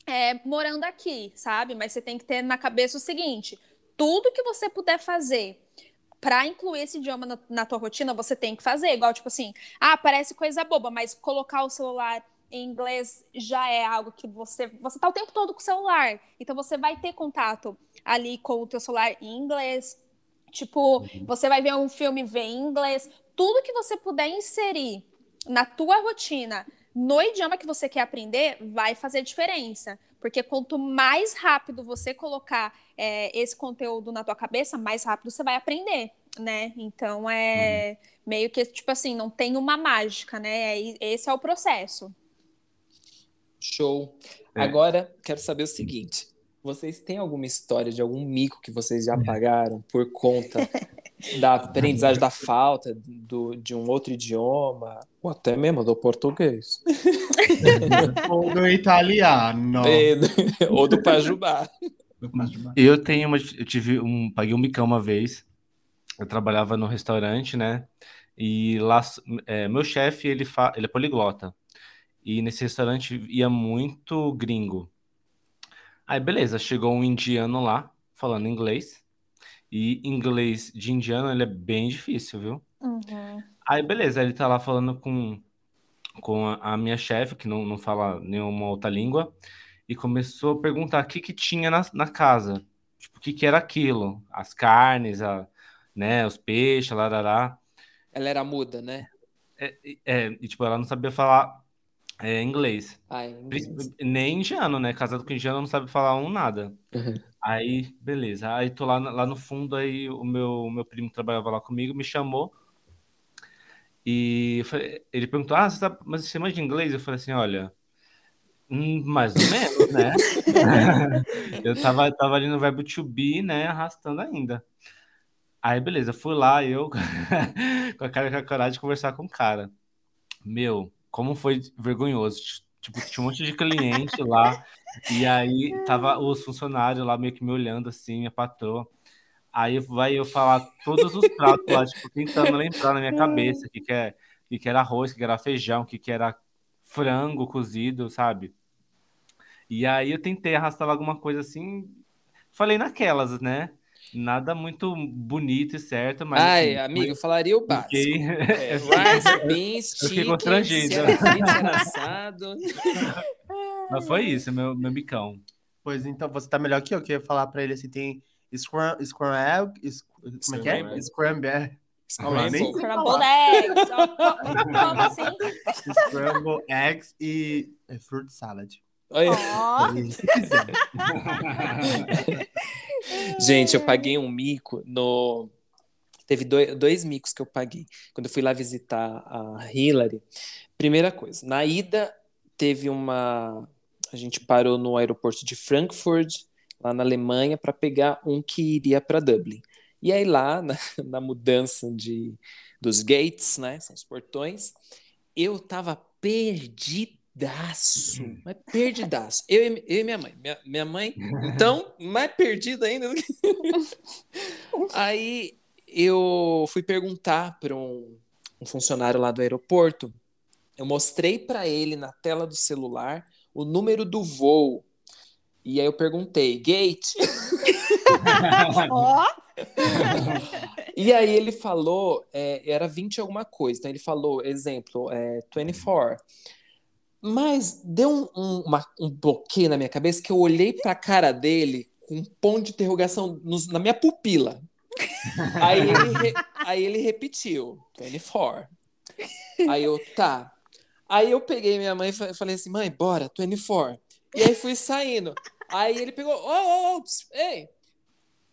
é, morando aqui, sabe? Mas você tem que ter na cabeça o seguinte: tudo que você puder fazer para incluir esse idioma na, na tua rotina, você tem que fazer. Igual, tipo assim, ah, parece coisa boba, mas colocar o celular em inglês já é algo que você você tá o tempo todo com o celular. Então você vai ter contato ali com o teu celular em inglês. Tipo, Uhum. você vai ver um filme ver em inglês, tudo que você puder inserir na tua rotina, no idioma que você quer aprender, vai fazer diferença. Porque quanto mais rápido você colocar é, esse conteúdo na tua cabeça, mais rápido você vai aprender, né? Então é meio que tipo assim, não tem uma mágica, né? É- Esse é o processo. Show. É. Agora, quero saber o seguinte: vocês têm alguma história de algum mico que vocês já pagaram por conta da aprendizagem da falta do, de um outro idioma, ou até mesmo do português, Ou do italiano. É, ou do pajubá? Eu tenho uma, eu tive um, paguei um micão uma vez. Eu trabalhava no restaurante, né? E lá, é, meu chefe, ele, fa, ele é poliglota. E nesse restaurante ia muito gringo. Aí, beleza, chegou um indiano lá, falando inglês. E inglês de indiano, ele é bem difícil, viu? Aí, beleza, ele tá lá falando com, com a, a minha chefe, que não, não fala nenhuma outra língua, e começou a perguntar o que que tinha na, na casa. Tipo, o que que era aquilo? As carnes, a, né, os peixes, lá, lá, lá. Ela era muda, né? É, é, e, tipo, ela não sabia falar é, inglês. Ai, Pri- Nem indiano, né? Casado com indiano não sabe falar um nada. Uhum. Aí, beleza. Aí tô lá, lá no fundo, aí o meu, meu primo que trabalhava lá comigo me chamou. E falei- ele perguntou: Ah, você sabe, mas você manja inglês? Eu falei assim: Olha, hum, mais ou menos, né? Eu tava, tava ali no verbo to be, né? Arrastando ainda. Aí, beleza, fui lá, eu com a cara com a coragem de conversar com o cara. Meu, como foi vergonhoso. Tipo, tinha um monte de cliente lá, e aí tava os funcionários lá meio que me olhando assim, minha patroa. Aí vai eu falar todos os pratos lá, tipo, tentando lembrar na minha cabeça o que, que, é, que, que era arroz, o que, que era feijão, o que, que era frango cozido, sabe? E aí eu tentei arrastar alguma coisa assim, falei naquelas, né? Nada muito bonito e certo, mas Ai, assim, amigo, eu falaria o básico. fiquei, É, rice, beans, Eu fiquei chicken, constrangido. se era frito, se era assado. mas foi isso, meu, meu bicão. Pois então, você tá melhor que eu, que eu ia falar pra ele assim, tem scrum, scrum egg, es- como é que é? Scramble. Scrambled eggs. Como assim? Scramble eggs e é, fruit salad. Olha, Ó, Se quiser. Gente, eu paguei um mico no. Teve dois, dois micos que eu paguei. Quando eu fui lá visitar a Hillary. Primeira coisa, na ida teve uma. A gente parou no aeroporto de Frankfurt, lá na Alemanha, para pegar um que iria para Dublin. E aí lá, na, na mudança de, dos gates, né? São os portões, eu tava perdidaço. Mas perdidaço. Eu, e- eu e minha mãe. Minha, minha mãe, então, mais perdida ainda. do que- Aí eu fui perguntar para um, um funcionário lá do aeroporto. Eu mostrei para ele na tela do celular o número do voo. E aí eu perguntei, gate? ó. E aí ele falou, é, era 20 alguma coisa. Então ele falou, exemplo, é, 24. Mas deu um, um, uma- um bloqueio na minha cabeça que eu olhei pra cara dele com um ponto de interrogação nos- na minha pupila. Aí ele, re- aí ele repetiu, 24. Aí eu, tá. Aí eu peguei minha mãe e fa- falei assim, mãe, bora, 24. E aí fui saindo. Aí ele pegou, ô, ô, ô, ps, ei,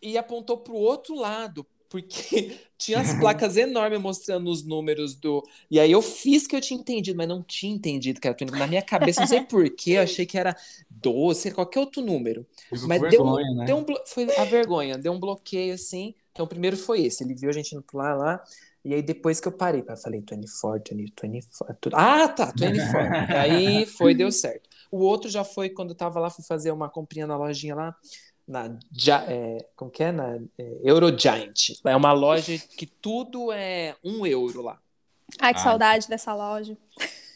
e apontou pro outro lado, porque tinha as placas enormes mostrando os números do. E aí eu fiz que eu tinha entendido, mas não tinha entendido que era 24. Na minha cabeça, não sei porquê, eu achei que era 12, qualquer outro número. Ficou Mas deu, vergonha, um, né? deu um foi a vergonha, deu um bloqueio assim. Então, o primeiro foi esse. Ele viu a gente indo lá, lá. E aí, depois que eu parei, eu falei 24, 20, 24. Ah, tá, 24. aí foi, deu certo. O outro já foi quando eu tava lá, fui fazer uma comprinha na lojinha lá, na é, como que é? Na é, Eurogiant. É uma loja que tudo é um euro lá. Ai, que Ah. saudade dessa loja.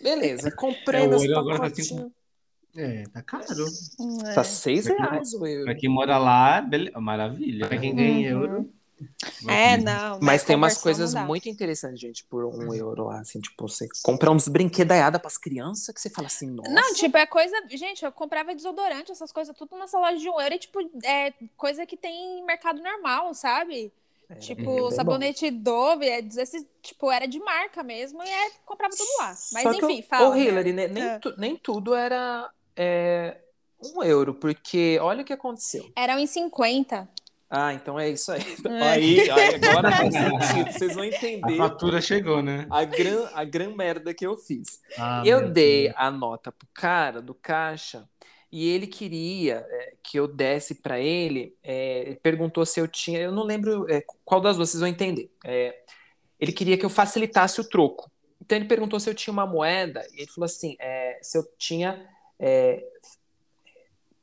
Beleza, comprei É, meus euro agora tá pacotinhos. É, tá caro. Hum, é. Tá seis Pra quem- reais o euro. Pra quem mora lá, bele... maravilha. Pra quem ganha Uhum. euro. É, não. Mas tem umas coisas muito interessantes, gente, por um euro lá, assim, tipo, você compra uns brinquedaiada pras crianças que você fala assim, nossa. Não, tipo, é coisa. Gente, eu comprava desodorante, essas coisas, tudo nessa loja de um euro. E, tipo, é coisa que tem em mercado normal, sabe? É, tipo, bom. sabonete Dove, é, esse, tipo, era de marca mesmo e é, comprava tudo lá. Mas Só que enfim, o- fala. Ô, Hillary, né, nem, É. tu- nem tudo era é, um euro, porque olha o que aconteceu. Eram em 50. Ah, então é isso aí. É. Aí, aí agora faz sentido, vocês vão A entender fatura chegou, né? a gran, a gran merda que eu fiz. Ah, eu dei Deus. a nota pro cara do caixa e ele queria é, que eu desse para ele. é, ele perguntou se eu tinha. Eu não lembro é, qual das duas vocês vão entender. É, ele queria que eu facilitasse o troco. Então ele perguntou se eu tinha uma moeda e ele falou assim: é, se eu tinha é,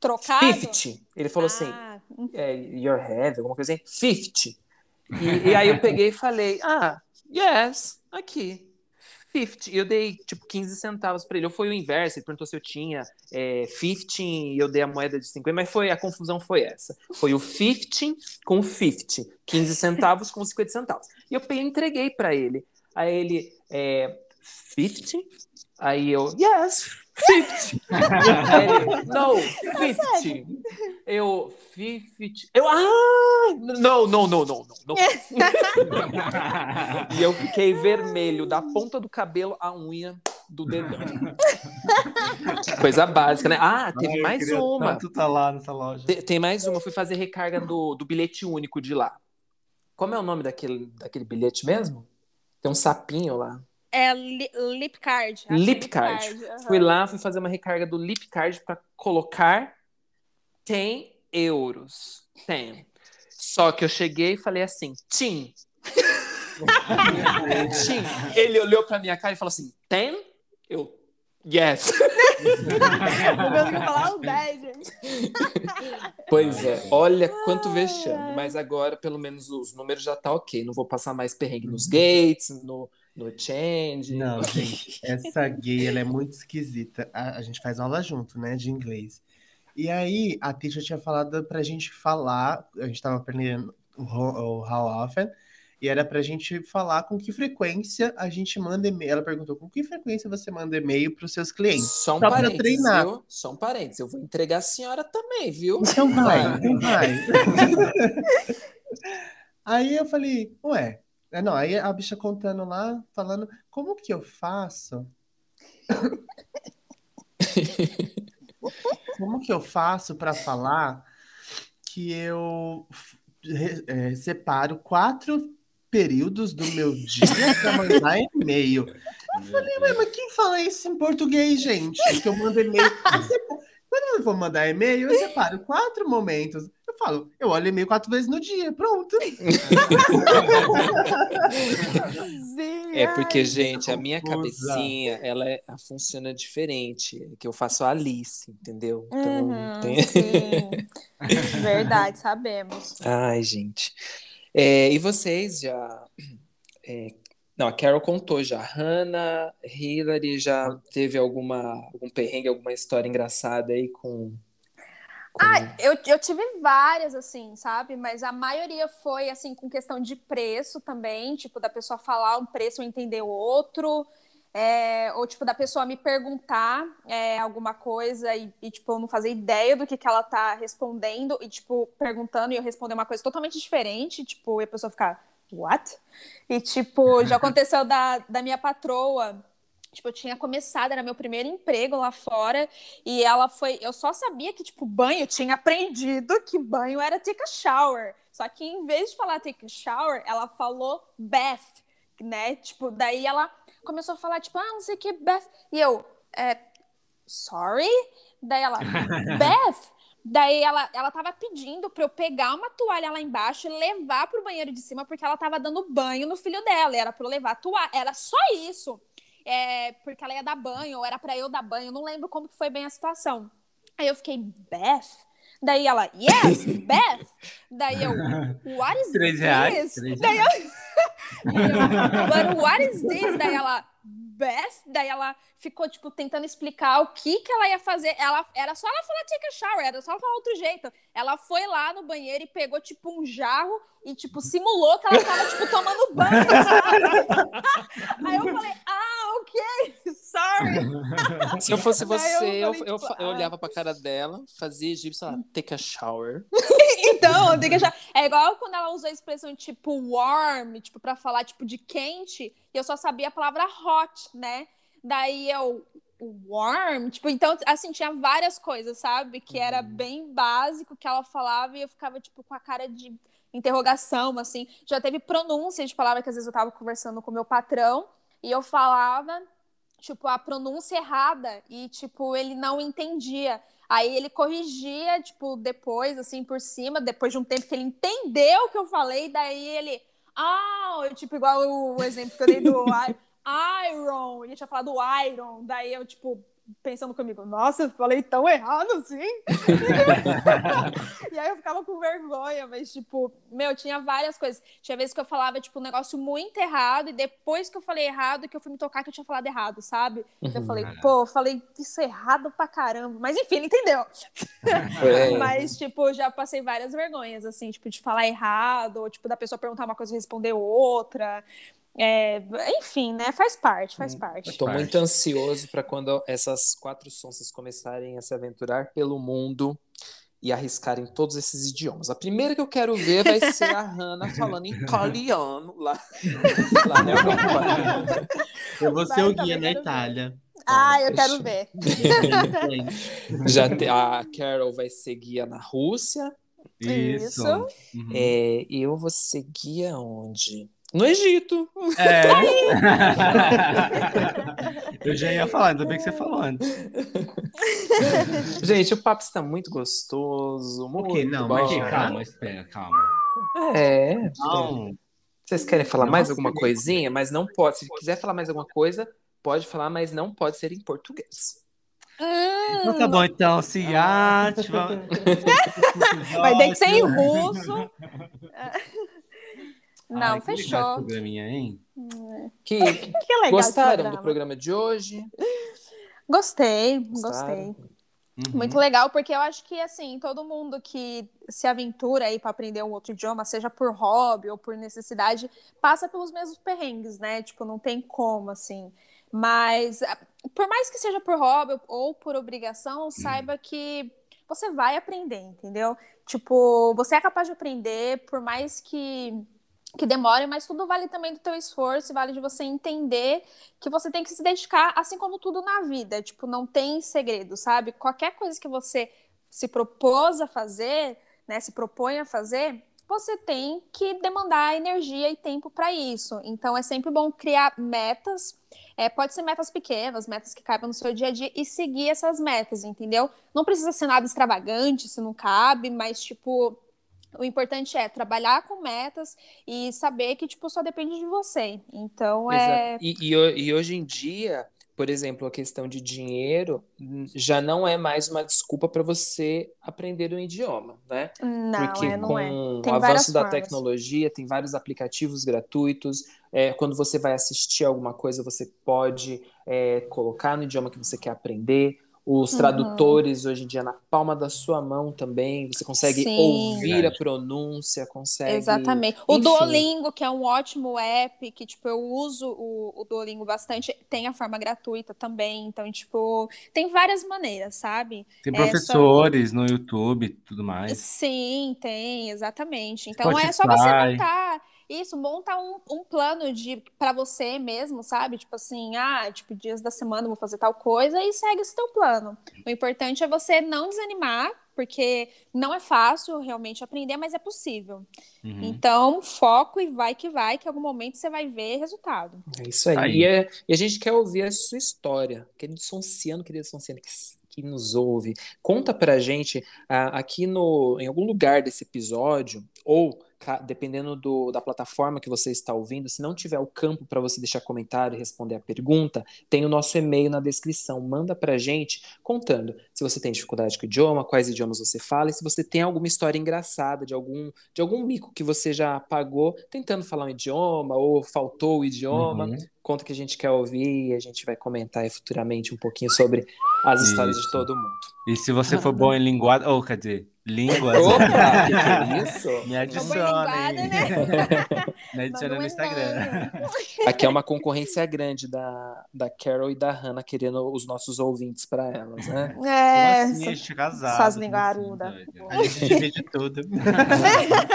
Trocado? 50. Ele falou assim: Ah, é, your heavy, alguma coisa assim, 50. E, e aí eu peguei e falei, ah, yes, aqui, 50. E eu dei, tipo, 15 centavos pra ele. Ou foi o inverso, ele perguntou se eu tinha é, 15 e eu dei a moeda de 50, mas foi, a confusão foi essa. Foi o 15 com 50, 15 centavos com 50 centavos. E eu peguei entreguei pra ele. Aí ele, é, 50? Aí eu, yes, 50. Aí ele, no, 50. Eu, 50. Eu, ah! Não, não, não, não, não. não. e eu fiquei vermelho, da ponta do cabelo à unha do dedão. Coisa básica, né? Ah, teve Ai, eu mais queria uma. Tanto tá lá nessa loja. Te- Tem mais uma. Fui fazer recarga do, do bilhete único de lá. Como é o nome daquele, daquele bilhete mesmo? Tem um sapinho lá. É li, lip card. acho que é Lip card. aham. Fui lá, fui fazer uma recarga do Lip Card para colocar 10 euros. 10. Só que eu cheguei e falei assim, Tim. Tim. Ele olhou pra minha cara e falou assim, 10? Eu, yes. Meu Deus, eu falar o 10, gente. Pois é, olha quanto vexame. Mas agora, pelo menos, os números já tá ok. Não vou passar mais perrengue nos gates, no, no change. Não, gente, essa gay, ela é muito esquisita. A, a gente faz aula junto, né, de inglês. E aí, a teacher tinha falado pra gente falar, a gente tava aprendendo o, o how often, e era pra gente falar com que frequência a gente manda e-mail. Ela perguntou, com que frequência você manda e-mail pros seus clientes? Só um Só parênteses, treinar. viu? Só um parênteses. Eu vou entregar a senhora também, viu? Então vai, então vai. Aí eu falei, ué, é, não, aí a bicha contando lá, falando, como que eu faço? Como que eu faço para falar que eu é, separo quatro períodos do meu dia para mandar e-mail? Eu falei, ué, mas quem fala isso em português, gente? Que eu mando e-mail. Quando eu vou mandar e-mail, eu separo quatro momentos. Eu falo, eu olho e-mail quatro vezes no dia, pronto. É porque, gente, a minha cabecinha, ela, é- ela funciona diferente. Que eu faço a Alice, entendeu? Então, Uhum, tem- sim. Verdade, sabemos. Ai, gente. É, e vocês já. é, não, a Carol contou já. Hannah, Hillary já teve alguma, algum perrengue, alguma história engraçada aí com. Com... Eu, eu tive várias, assim, sabe? Mas a maioria foi, assim, com questão de preço também. Tipo, da pessoa falar um preço e entender o outro. é, ou, tipo, da pessoa me perguntar é, alguma coisa e, e, tipo, eu não fazer ideia do que, que ela tá respondendo. E, tipo, perguntando e eu responder uma coisa totalmente diferente. Tipo, e a pessoa ficar, what? E, tipo, já aconteceu da, da minha patroa. Tipo, eu tinha começado, era meu primeiro emprego lá fora. E ela foi. Eu só sabia que, tipo, banho, eu tinha aprendido que banho era take a shower. Só que em vez de falar take a shower, ela falou bath, né? Tipo, daí ela começou a falar, tipo, ah, não sei o que, bath. E eu, é, sorry? Daí ela, bath? Daí ela, ela tava pedindo pra eu pegar uma toalha lá embaixo e levar pro banheiro de cima, porque ela tava dando banho no filho dela. Era pra eu levar a toalha. Era só isso. É, porque ela ia dar banho, ou era pra eu dar banho. Eu não lembro como que foi bem a situação. Aí eu fiquei, Beth? Daí ela, yes, Beth. Daí eu, what is Três this? reais, três Daí eu, daí eu, but what is this? Daí ela, Beth. Daí ela ficou, tipo, tentando explicar o que que ela ia fazer. Ela, era só ela falar take a shower, era só ela falar outro jeito. Ela foi lá no banheiro e pegou, tipo, um jarro e, tipo, simulou que ela tava, tipo, tomando banho, sabe? Aí eu falei, ah, ok, sorry. Se eu fosse eu você, eu, falei, eu, tipo, eu ah. olhava pra cara dela, fazia egípcio, ela, take a shower. Então, tem que achar. É igual quando ela usou a expressão tipo warm, tipo, pra falar tipo de quente, e eu só sabia a palavra hot, né? Daí eu. Warm, tipo, então, assim, tinha várias coisas, sabe? Que era bem básico que ela falava e eu ficava, tipo, com a cara de interrogação, assim. Já teve pronúncia de palavra que às vezes eu tava conversando com o meu patrão e eu falava, tipo, a pronúncia errada e, tipo, ele não entendia. Aí ele corrigia, tipo, depois, assim, por cima, depois de um tempo que ele entendeu o que eu falei, daí ele. Ah, eu, tipo, igual o exemplo que eu dei do Iron. Ele tinha falado Iron. Daí eu, tipo, pensando comigo, nossa, eu falei tão errado assim. e aí eu ficava com vergonha, mas, tipo, meu, tinha várias coisas. Tinha vezes que eu falava, tipo, um negócio muito errado, e depois que eu falei errado, que eu fui me tocar que eu tinha falado errado, sabe? Eu falei, pô, eu falei isso errado pra caramba. Mas enfim, ele entendeu. É. Mas, tipo, já passei várias vergonhas, assim, tipo, de falar errado, ou, tipo, da pessoa perguntar uma coisa e responder outra. É, enfim, né? Faz parte, faz parte. Eu tô Parte. muito ansioso pra quando essas quatro sonsas começarem a se aventurar pelo mundo e arriscarem todos esses idiomas. A primeira que eu quero ver vai ser a Hannah falando em italiano lá, lá na Europa. Eu vou ser o guia na ver. Itália. Ah, eu quero ver. Já te- a Carol vai ser guia na Rússia. Isso. Isso. Uhum. É, eu vou ser guia onde? No Egito. É. Eu já ia falar, ainda bem que você falou antes. Gente, o papo está muito gostoso. Muito quê? Não, bom. mas Ok, calma, espera, calma. É. Não, Vocês querem falar mais Nossa, alguma coisinha? Mas não pode. Se quiser falar mais alguma coisa, pode falar, mas não pode ser em português. então tá bom, então, se arte, vamos... Vai ter que ser em russo. Não, Ai, que legal esse fechou. programinha, hein? Que, Que legal gostaram programa. do programa de hoje? Gostei, Gostaram? gostei. Uhum. Muito legal, porque eu acho que, assim, todo mundo que se aventura aí para aprender um outro idioma, seja por hobby ou por necessidade, passa pelos mesmos perrengues, né? Tipo, não tem como, assim. Mas, ah, por mais que seja por hobby ou por obrigação, saiba que você vai aprender, entendeu? Tipo, você é capaz de aprender, por mais que que demore, mas tudo vale também do teu esforço, vale de você entender que você tem que se dedicar, assim como tudo na vida. Tipo, não tem segredo, sabe? Qualquer coisa que você se propôs a fazer, né, se propõe a fazer, você tem que demandar energia e tempo para isso. Então, é sempre bom criar metas. É, pode ser metas pequenas, metas que cabem no seu dia a dia e seguir essas metas, entendeu? Não precisa ser nada extravagante, se não cabe, mas, tipo, o importante é trabalhar com metas e saber que, tipo, só depende de você. Então, é... E, e e hoje em dia, por exemplo, a questão de dinheiro hum, já não é mais uma desculpa para você aprender um idioma, né? Não, Porque é, não com é. o Tem avanço da formas. tecnologia, tem vários aplicativos gratuitos. É, quando você vai assistir alguma coisa, você pode é, colocar no idioma que você quer aprender. Os Uhum. tradutores hoje em dia na palma da sua mão também. Você consegue Sim. ouvir a Verdade. pronúncia, consegue. Exatamente. O Enfim. Duolingo, que é um ótimo app, que, tipo, eu uso o, o Duolingo bastante, tem a forma gratuita também. Então, tipo, tem várias maneiras, sabe? Tem É, só- professores no YouTube e tudo mais. Sim, tem, exatamente. Então é só Spotify. você montar isso, monta um, um plano de para você mesmo, sabe? Tipo assim, ah, tipo, dias da semana eu vou fazer tal coisa e segue esse teu plano. O importante é você não desanimar, porque não é fácil realmente aprender, mas é possível. Uhum. Então, foco e vai que vai, que em algum momento você vai ver resultado. É isso aí. Aí. E, é- e a gente quer ouvir a sua história. Querido Sonciano, querido Sonciano, que, que nos ouve, conta pra gente ah, aqui no, em algum lugar desse episódio, ou dependendo do, da plataforma que você está ouvindo, se não tiver o campo para você deixar comentário e responder a pergunta, tem o nosso e-mail na descrição. Manda pra gente contando se você tem dificuldade com o idioma, quais idiomas você fala, e se você tem alguma história engraçada de algum, de algum mico que você já pagou tentando falar um idioma ou faltou o idioma. Uhum. Conta que a gente quer ouvir e a gente vai comentar aí futuramente um pouquinho sobre as histórias de Isso. todo mundo. E se você for bom em linguagem, ou quer dizer, línguas, Opa, que que é isso? me adiciona, linguada, né? Me adiciona no Instagram. Aqui é uma concorrência grande da, da Carol e da Hannah querendo os nossos ouvintes para elas, né? É, Como assim, a gente é casado. Assim, doida? A gente divide tudo.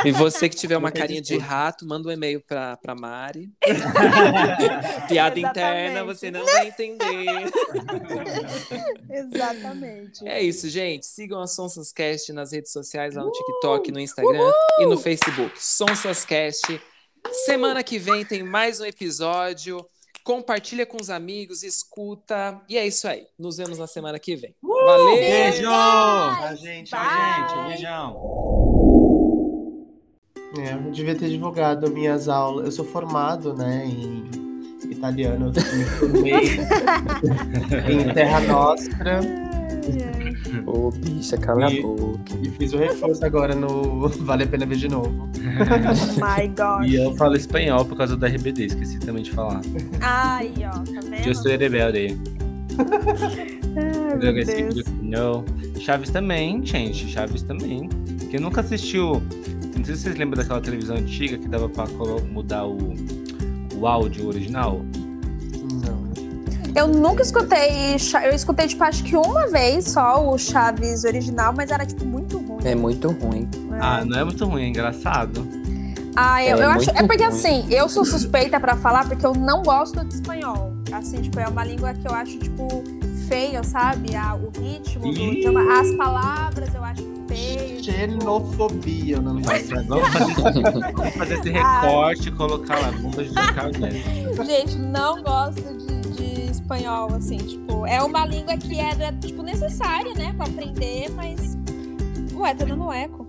E você que tiver uma carinha de rato, manda um e-mail pra, pra Mari. Piada interna, você não vai entender. Exatamente. É isso, gente. Sigam a Sonsas Cast nas redes sociais, lá no TikTok, no Instagram e no Facebook. Sonsas Cast. Semana que vem tem mais um episódio. Compartilha com os amigos, escuta. E é isso aí. Nos vemos na semana que vem. Valeu! Beijo! A gente, a gente. Beijão. É, eu devia ter divulgado minhas aulas. Eu sou formado, né, em italiano. Eu me formei em Terra Nostra Ô, bicha, cala E- a boca. e fiz o reforço agora no Vale a Pena Ver de Novo. My God. E eu falo espanhol por causa do RBD, esqueci também de falar. Aí, ó, tá vendo? Eu sou rebelde. Ai. Chaves também, gente. Chaves também. Quem nunca assistiu. Não sei se vocês lembram daquela televisão antiga que dava pra mudar o, o áudio original. Eu nunca escutei. Eu escutei, tipo, acho que uma vez só o Chaves original, mas era, tipo, muito ruim. É muito ruim. né? Ah, não é muito ruim, é engraçado. Ah, eu, É eu acho. É porque ruim. assim, eu sou suspeita pra falar porque eu não gosto de espanhol. Assim, tipo, é uma língua que eu acho, tipo, feia, sabe? Ah, o ritmo do idioma, as palavras eu acho feio. tipo, Xenofobia, não Mas, mas vamos, fazer, vamos fazer esse recorte e colocar lá, de Carlos Neto. Gente, não gosto de espanhol, assim, tipo, é uma língua que era, tipo, necessária, né, pra aprender, mas. Ué, tá dando eco.